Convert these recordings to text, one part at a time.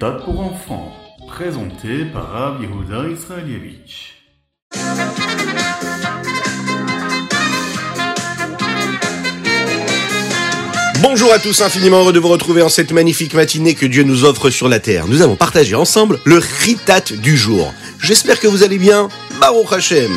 Pour enfants, présenté par Rav Yehuda Israelievich. Bonjour à tous, infiniment heureux de vous retrouver en cette magnifique matinée que Dieu nous offre sur la terre. Nous allons partager ensemble le Ritat du jour. J'espère que vous allez bien. Baruch Hashem.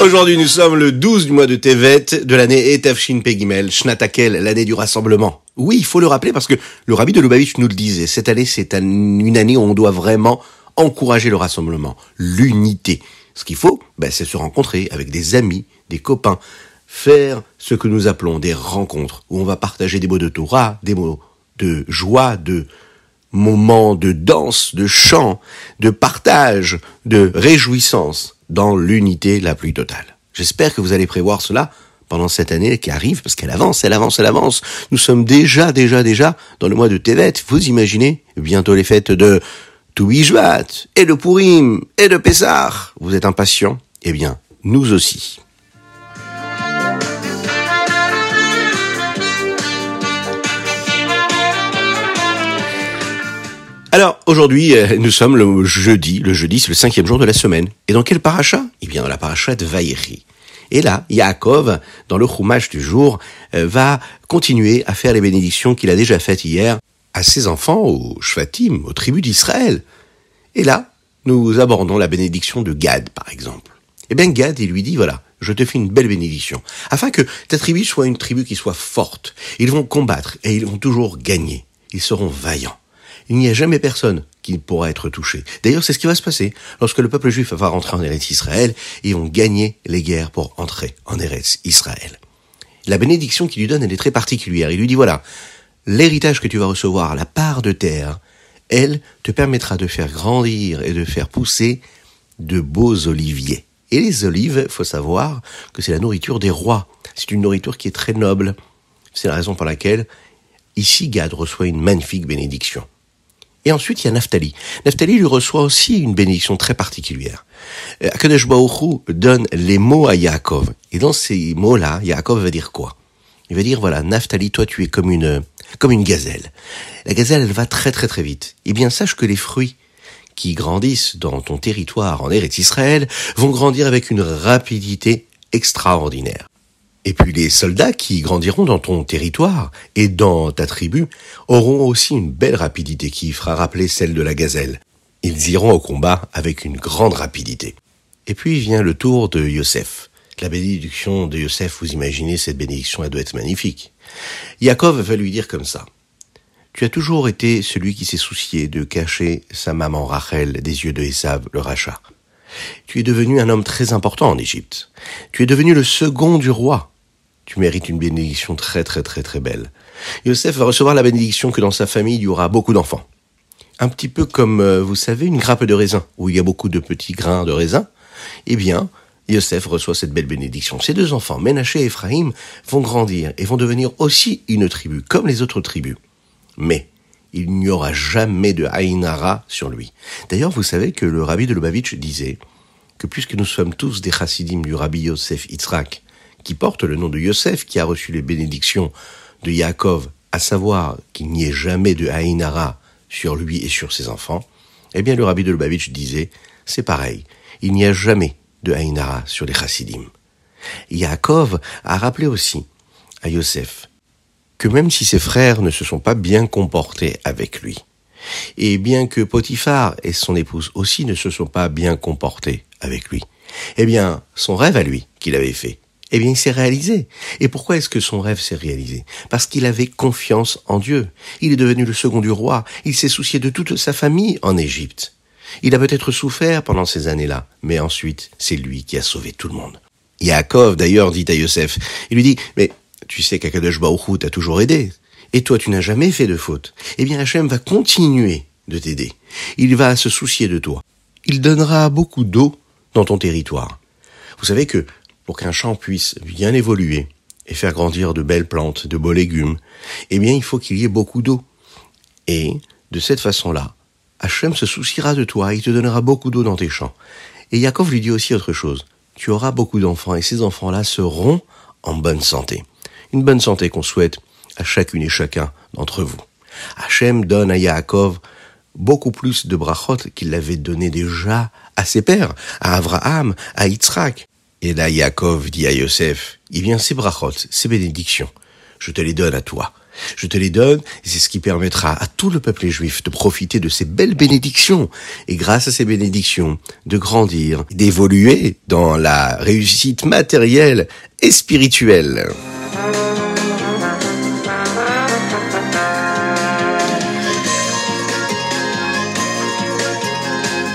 Aujourd'hui, nous sommes le 12 du mois de Tevet de l'année Etafshin Pegimel, Shnatakel, l'année du rassemblement. Oui, il faut le rappeler parce que le rabbi de Lubavitch nous le disait. Cette année, c'est une année où on doit vraiment encourager le rassemblement, l'unité. Ce qu'il faut, ben, c'est se rencontrer avec des amis, des copains, faire ce que nous appelons des rencontres, où on va partager des mots de Torah, des mots de joie, de moments de danse, de chant, de partage, de réjouissance dans l'unité la plus totale. J'espère que vous allez prévoir cela pendant cette année qui arrive, parce qu'elle avance, elle avance, elle avance. Nous sommes déjà, déjà, déjà dans le mois de Tevet. Vous imaginez bientôt les fêtes de Touishvat, et de Purim, et de Pessah. Vous êtes impatients? Eh bien, nous aussi. Alors, aujourd'hui, euh, nous sommes le jeudi. Le jeudi, c'est le cinquième jour de la semaine. Et dans quel paracha? Eh bien, dans la paracha de Vaïri. Et là, Yaakov, dans le chumash du jour, euh, va continuer à faire les bénédictions qu'il a déjà faites hier à ses enfants, aux Shvatim, aux tribus d'Israël. Et là, nous abordons la bénédiction de Gad, par exemple. Eh bien, Gad, il lui dit, voilà, je te fais une belle bénédiction, afin que ta tribu soit une tribu qui soit forte. Ils vont combattre et ils vont toujours gagner. Ils seront vaillants il n'y a jamais personne qui pourra être touché. D'ailleurs, c'est ce qui va se passer. Lorsque le peuple juif va rentrer en Eretz Israël, ils vont gagner les guerres pour entrer en Eretz Israël. La bénédiction qu'il lui donne, elle est très particulière. Il lui dit, voilà, l'héritage que tu vas recevoir, la part de terre, elle te permettra de faire grandir et de faire pousser de beaux oliviers. Et les olives, faut savoir que c'est la nourriture des rois. C'est une nourriture qui est très noble. C'est la raison pour laquelle ici Gad reçoit une magnifique bénédiction. Et ensuite, il y a Naphtali. Naphtali lui reçoit aussi une bénédiction très particulière. Euh, Akadosh donne les mots à Yaakov. Et dans ces mots-là, Yaakov va dire quoi? Il va dire, voilà, Naphtali, toi, tu es comme une, comme une gazelle. La gazelle, elle va très très très vite. Eh bien, sache que les fruits qui grandissent dans ton territoire en Eretz Israël vont grandir avec une rapidité extraordinaire. Et puis les soldats qui grandiront dans ton territoire et dans ta tribu auront aussi une belle rapidité qui fera rappeler celle de la gazelle. Ils iront au combat avec une grande rapidité. Et puis vient le tour de Yosef. La bénédiction de Yosef, vous imaginez, cette bénédiction, elle doit être magnifique. Yaakov va lui dire comme ça. Tu as toujours été celui qui s'est soucié de cacher sa maman Rachel des yeux de Esav, le rachat. Tu es devenu un homme très important en Égypte. Tu es devenu le second du roi tu mérites une bénédiction très très très très belle. Yosef va recevoir la bénédiction que dans sa famille il y aura beaucoup d'enfants. Un petit peu comme, euh, vous savez, une grappe de raisin, où il y a beaucoup de petits grains de raisin. Eh bien, Yosef reçoit cette belle bénédiction. Ces deux enfants, Ménaché et Ephraim, vont grandir et vont devenir aussi une tribu, comme les autres tribus. Mais, il n'y aura jamais de Haïnara sur lui. D'ailleurs, vous savez que le rabbi de Lubavitch disait que puisque nous sommes tous des chassidim du rabbi Yosef Yitzhak, qui porte le nom de Yosef, qui a reçu les bénédictions de Yaakov, à savoir qu'il n'y ait jamais de Haïnara sur lui et sur ses enfants, eh bien le rabbi de Lubavitch disait, c'est pareil, il n'y a jamais de Haïnara sur les chassidim. Yaakov a rappelé aussi à Yosef que même si ses frères ne se sont pas bien comportés avec lui, et bien que Potiphar et son épouse aussi ne se sont pas bien comportés avec lui, eh bien, son rêve à lui qu'il avait fait, eh bien, il s'est réalisé. Et pourquoi est-ce que son rêve s'est réalisé? Parce qu'il avait confiance en Dieu. Il est devenu le second du roi. Il s'est soucié de toute sa famille en Égypte. Il a peut-être souffert pendant ces années-là, mais ensuite, c'est lui qui a sauvé tout le monde. Yaakov, d'ailleurs, dit à Yosef, il lui dit, mais tu sais qu'Akadosh Baruch t'a toujours aidé. Et toi, tu n'as jamais fait de faute. Eh bien, Hachem va continuer de t'aider. Il va se soucier de toi. Il donnera beaucoup d'eau dans ton territoire. Vous savez que pour qu'un champ puisse bien évoluer et faire grandir de belles plantes, de beaux légumes, eh bien il faut qu'il y ait beaucoup d'eau. Et de cette façon-là, Hachem se souciera de toi, il te donnera beaucoup d'eau dans tes champs. Et Yaakov lui dit aussi autre chose. Tu auras beaucoup d'enfants et ces enfants-là seront en bonne santé. Une bonne santé qu'on souhaite à chacune et chacun d'entre vous. Hachem donne à Yaakov beaucoup plus de brachot qu'il l'avait donné déjà à ses pères, à Abraham, à Yitzhak. Et là, Yaakov dit à Yosef, il vient ces brachot, ces bénédictions, je te les donne à toi. Je te les donne, et c'est ce qui permettra à tout le peuple juif de profiter de ces belles bénédictions, et grâce à ces bénédictions, de grandir, d'évoluer dans la réussite matérielle et spirituelle.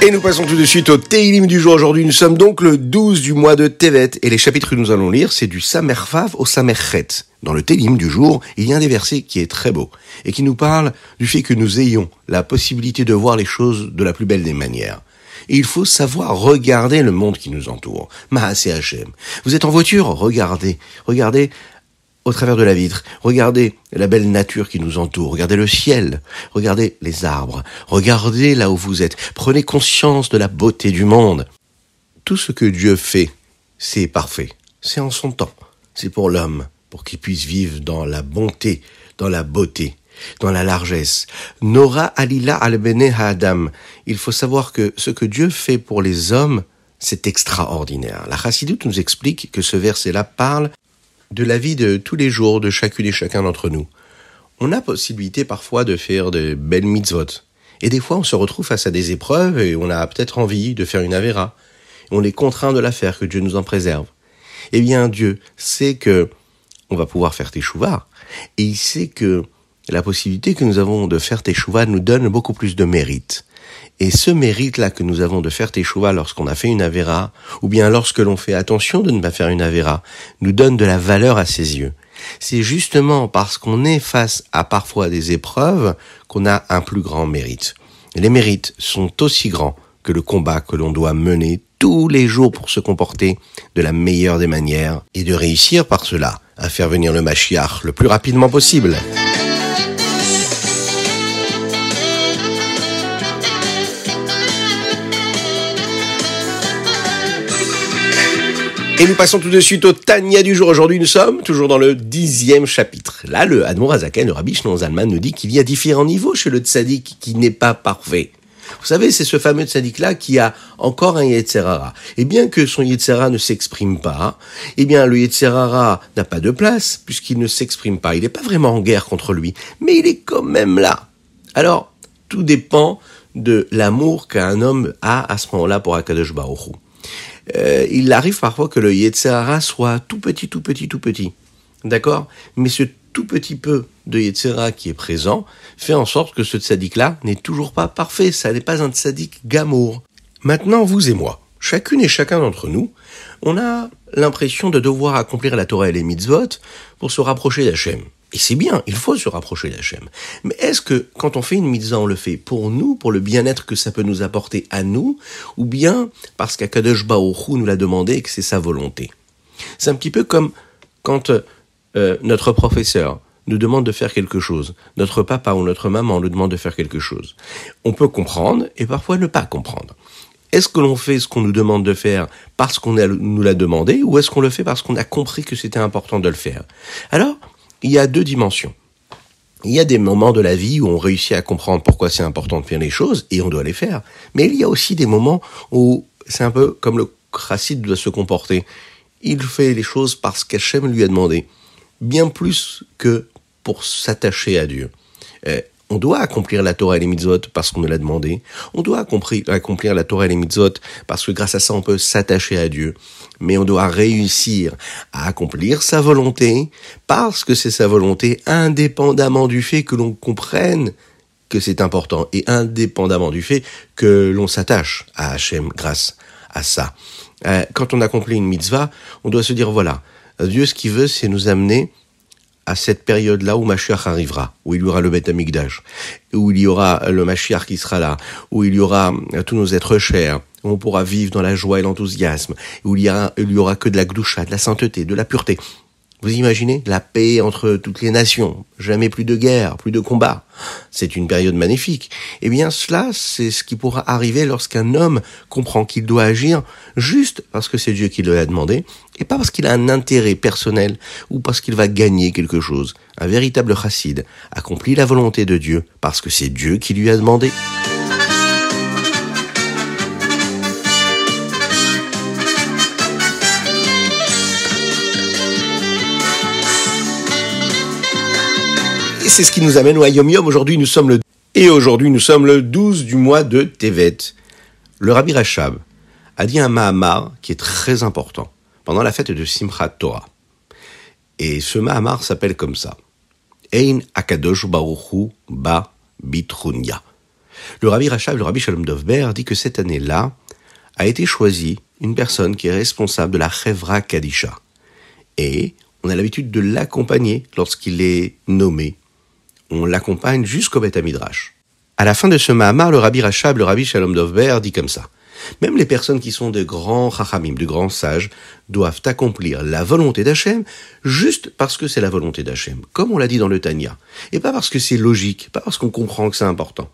Et nous passons tout de suite au Teilim du jour. Aujourd'hui, nous sommes donc le 12 du mois de Tevet. Et les chapitres que nous allons lire, c'est du Samerfav au Samerchet. Dans le Teilim du jour, il y a un des versets qui est très beau et qui nous parle du fait que nous ayons la possibilité de voir les choses de la plus belle des manières. Et il faut savoir regarder le monde qui nous entoure. Maase Hashem. Vous êtes en voiture, regardez. Regardez au travers de la vitre. Regardez la belle nature qui nous entoure. Regardez le ciel. Regardez les arbres. Regardez là où vous êtes. Prenez conscience de la beauté du monde. Tout ce que Dieu fait, c'est parfait. C'est en son temps. C'est pour l'homme, pour qu'il puisse vivre dans la bonté, dans la beauté, dans la largesse. Nora alila al bene adam. Il faut savoir que ce que Dieu fait pour les hommes, c'est extraordinaire. La Chassidoute nous explique que ce verset-là parle de la vie de tous les jours de chacune et chacun d'entre nous. On a possibilité parfois de faire de belles mitzvot. Et des fois, on se retrouve face à des épreuves et on a peut-être envie de faire une avéra. On est contraint de la faire, que Dieu nous en préserve. Eh bien, Dieu sait que on va pouvoir faire teshuva. Et il sait que la possibilité que nous avons de faire teshuva nous donne beaucoup plus de mérite. Et ce mérite-là que nous avons de faire teshuva lorsqu'on a fait une avéra, ou bien lorsque l'on fait attention de ne pas faire une avéra, nous donne de la valeur à ses yeux. C'est justement parce qu'on est face à parfois des épreuves qu'on a un plus grand mérite. Les mérites sont aussi grands que le combat que l'on doit mener tous les jours pour se comporter de la meilleure des manières et de réussir par cela à faire venir le Mashiach le plus rapidement possible. Et nous passons tout de suite au Tania du jour. Aujourd'hui, nous sommes toujours dans le dixième chapitre. Là, le Admor Azaken, le Rabbi Shnon Zalman, nous dit qu'il y a différents niveaux chez le tzaddik qui n'est pas parfait. Vous savez, c'est ce fameux tzaddik-là qui a encore un Yetzerara. Et bien que son Yetzerara ne s'exprime pas, eh bien, le Yetzerara n'a pas de place, puisqu'il ne s'exprime pas. Il n'est pas vraiment en guerre contre lui, mais il est quand même là. Alors, tout dépend de l'amour qu'un homme a à ce moment-là pour Akadosh Baruch Hu. Euh, il arrive parfois que le Yetzirah soit tout petit, tout petit, tout petit. D'accord? Mais ce tout petit peu de Yetzirah qui est présent fait en sorte que ce tzaddik-là n'est toujours pas parfait. Ça n'est pas un tzaddik gamour. Maintenant, vous et moi, chacune et chacun d'entre nous, on a l'impression de devoir accomplir la Torah et les mitzvot pour se rapprocher d'Hachem. Et c'est bien, il faut se rapprocher d'Hachem. Mais est-ce que quand on fait une mitzvah, on le fait pour nous, pour le bien-être que ça peut nous apporter à nous, ou bien parce qu'Akadosh Baruch nous l'a demandé et que c'est sa volonté? C'est un petit peu comme quand euh, notre professeur nous demande de faire quelque chose, notre papa ou notre maman nous demande de faire quelque chose. On peut comprendre et parfois ne pas comprendre. Est-ce que l'on fait ce qu'on nous demande de faire parce qu'on nous l'a demandé, ou est-ce qu'on le fait parce qu'on a compris que c'était important de le faire? Alors, il y a deux dimensions. Il y a des moments de la vie où on réussit à comprendre pourquoi c'est important de faire les choses et on doit les faire. Mais il y a aussi des moments où c'est un peu comme le chassid doit se comporter. Il fait les choses parce qu'Hachem lui a demandé. Bien plus que pour s'attacher à Dieu. On doit accomplir la Torah et les mitzvot parce qu'on nous l'a demandé. On doit accomplir la Torah et les mitzvot parce que grâce à ça, on peut s'attacher à Dieu. Mais on doit réussir à accomplir sa volonté parce que c'est sa volonté indépendamment du fait que l'on comprenne que c'est important et indépendamment du fait que l'on s'attache à Hachem grâce à ça. Euh, quand on accomplit une mitzvah, on doit se dire voilà, Dieu ce qu'il veut, c'est nous amener à cette période-là où Mashiach arrivera, où il y aura le Beth Amikdash, où il y aura le Mashiach qui sera là, où il y aura tous nos êtres chers, où on pourra vivre dans la joie et l'enthousiasme, où il y, aura, il y aura que de la gdoucha, de la sainteté, de la pureté. Vous imaginez la paix entre toutes les nations, jamais plus de guerre, plus de combats. C'est une période magnifique. Eh bien cela, c'est ce qui pourra arriver lorsqu'un homme comprend qu'il doit agir juste parce que c'est Dieu qui le a demandé, et pas parce qu'il a un intérêt personnel ou parce qu'il va gagner quelque chose. Un véritable chassid accomplit la volonté de Dieu parce que c'est Dieu qui lui a demandé. C'est ce qui nous amène au Yom Yom. Aujourd'hui, nous sommes le et aujourd'hui, nous sommes le 12 du mois de Tevet. Le Rabbi Rachab a dit un Mahamar qui est très important pendant la fête de Simchat Torah. Et ce Mahamar s'appelle comme ça. Ein Akadosh Baruchu Ba Bitrunya. Le Rabbi Rachab, le Rabbi Shalom Dovber, dit que cette année-là a été choisie une personne qui est responsable de la Chevra Kadisha. Et on a l'habitude de l'accompagner lorsqu'il est nommé on l'accompagne jusqu'au Beth Midrash. À la fin de ce Mahamar, le Rabbi Rachab, le Rabbi Shalom Dovber, dit comme ça. Même les personnes qui sont de grands chachamim, de grands sages, doivent accomplir la volonté d'Hachem juste parce que c'est la volonté d'Hachem, comme on l'a dit dans le Tanya. Et pas parce que c'est logique, pas parce qu'on comprend que c'est important.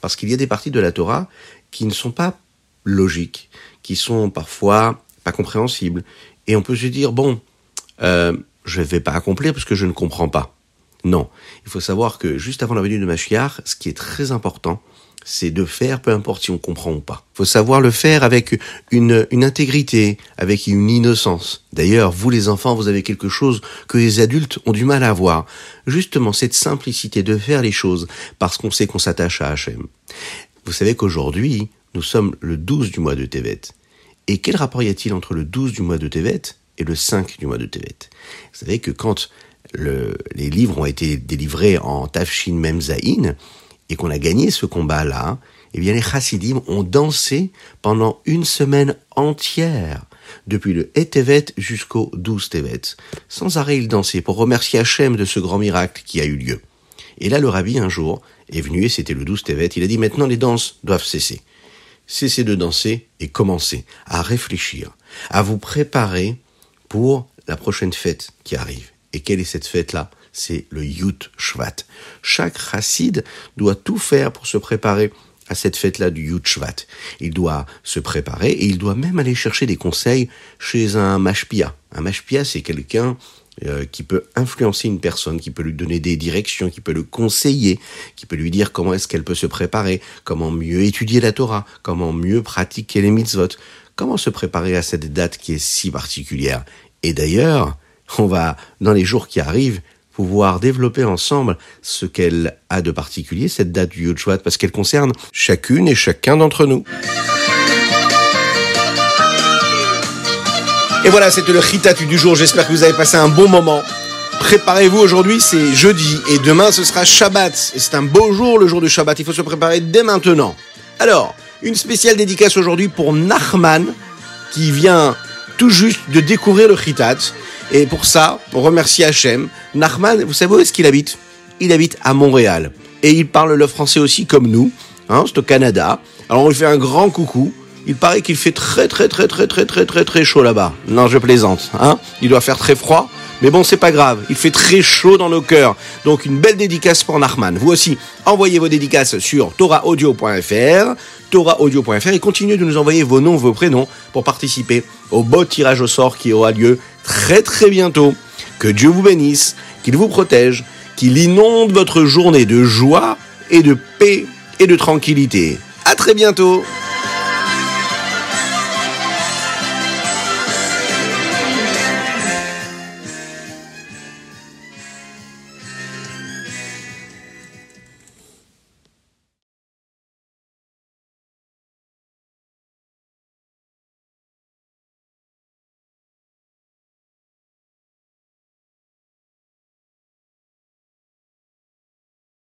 Parce qu'il y a des parties de la Torah qui ne sont pas logiques, qui sont parfois pas compréhensibles. Et on peut se dire, bon, euh, je ne vais pas accomplir parce que je ne comprends pas. Non, il faut savoir que juste avant la venue de Machiar, ce qui est très important, c'est de faire peu importe si on comprend ou pas. Il faut savoir le faire avec une, une intégrité, avec une innocence. D'ailleurs, vous les enfants, vous avez quelque chose que les adultes ont du mal à avoir. Justement, cette simplicité de faire les choses parce qu'on sait qu'on s'attache à Hachem. Vous savez qu'aujourd'hui, nous sommes le 12 du mois de Tevet. Et quel rapport y a-t-il entre le 12 du mois de Tevet et le 5 du mois de Tevet? Vous savez que quand les livres ont été délivrés en Tafshin Memzaïn et qu'on a gagné ce combat-là, eh bien les chassidim ont dansé pendant une semaine entière, depuis le Etevet jusqu'au 12 Tevet. Sans arrêt, ils dansaient pour remercier Hachem de ce grand miracle qui a eu lieu. Et là, le rabbi, un jour, est venu, et c'était le 12 Tevet, il a dit maintenant les danses doivent cesser. Cessez de danser et commencez à réfléchir, à vous préparer pour la prochaine fête qui arrive. Et quelle est cette fête-là? C'est le Yut Shvat. Chaque chassid doit tout faire pour se préparer à cette fête-là du Yut Shvat. Il doit se préparer et il doit même aller chercher des conseils chez un mashpia. Un mashpia, c'est quelqu'un euh, qui peut influencer une personne, qui peut lui donner des directions, qui peut le conseiller, qui peut lui dire comment est-ce qu'elle peut se préparer, comment mieux étudier la Torah, comment mieux pratiquer les mitzvot, comment se préparer à cette date qui est si particulière. Et d'ailleurs, on va, dans les jours qui arrivent, pouvoir développer ensemble ce qu'elle a de particulier, cette date du Yud parce qu'elle concerne chacune et chacun d'entre nous. Et voilà, c'était le Ritatu du jour. J'espère que vous avez passé un bon moment. Préparez-vous aujourd'hui, c'est jeudi, et demain ce sera Shabbat. Et c'est un beau jour, le jour du Shabbat. Il faut se préparer dès maintenant. Alors, une spéciale dédicace aujourd'hui pour Nachman, qui vient tout juste de découvrir le Chitat. Et pour ça, on remercie Hachem. Nachman, vous savez où est-ce qu'il habite? Il habite à Montréal. Et il parle le français aussi comme nous. Hein, c'est au Canada. Alors on lui fait un grand coucou. Il paraît qu'il fait très très très très très très très très chaud là-bas. Non, je plaisante. Hein il doit faire très froid. Mais bon, c'est pas grave. Il fait très chaud dans nos cœurs. Donc une belle dédicace pour Nachman. Vous aussi, envoyez vos dédicaces sur torahaudio.fr, torahaudio.fr et continuez de nous envoyer vos noms, vos prénoms pour participer au beau tirage au sort qui aura lieu très très bientôt. Que Dieu vous bénisse, qu'il vous protège, qu'il inonde votre journée de joie et de paix et de tranquillité. À très bientôt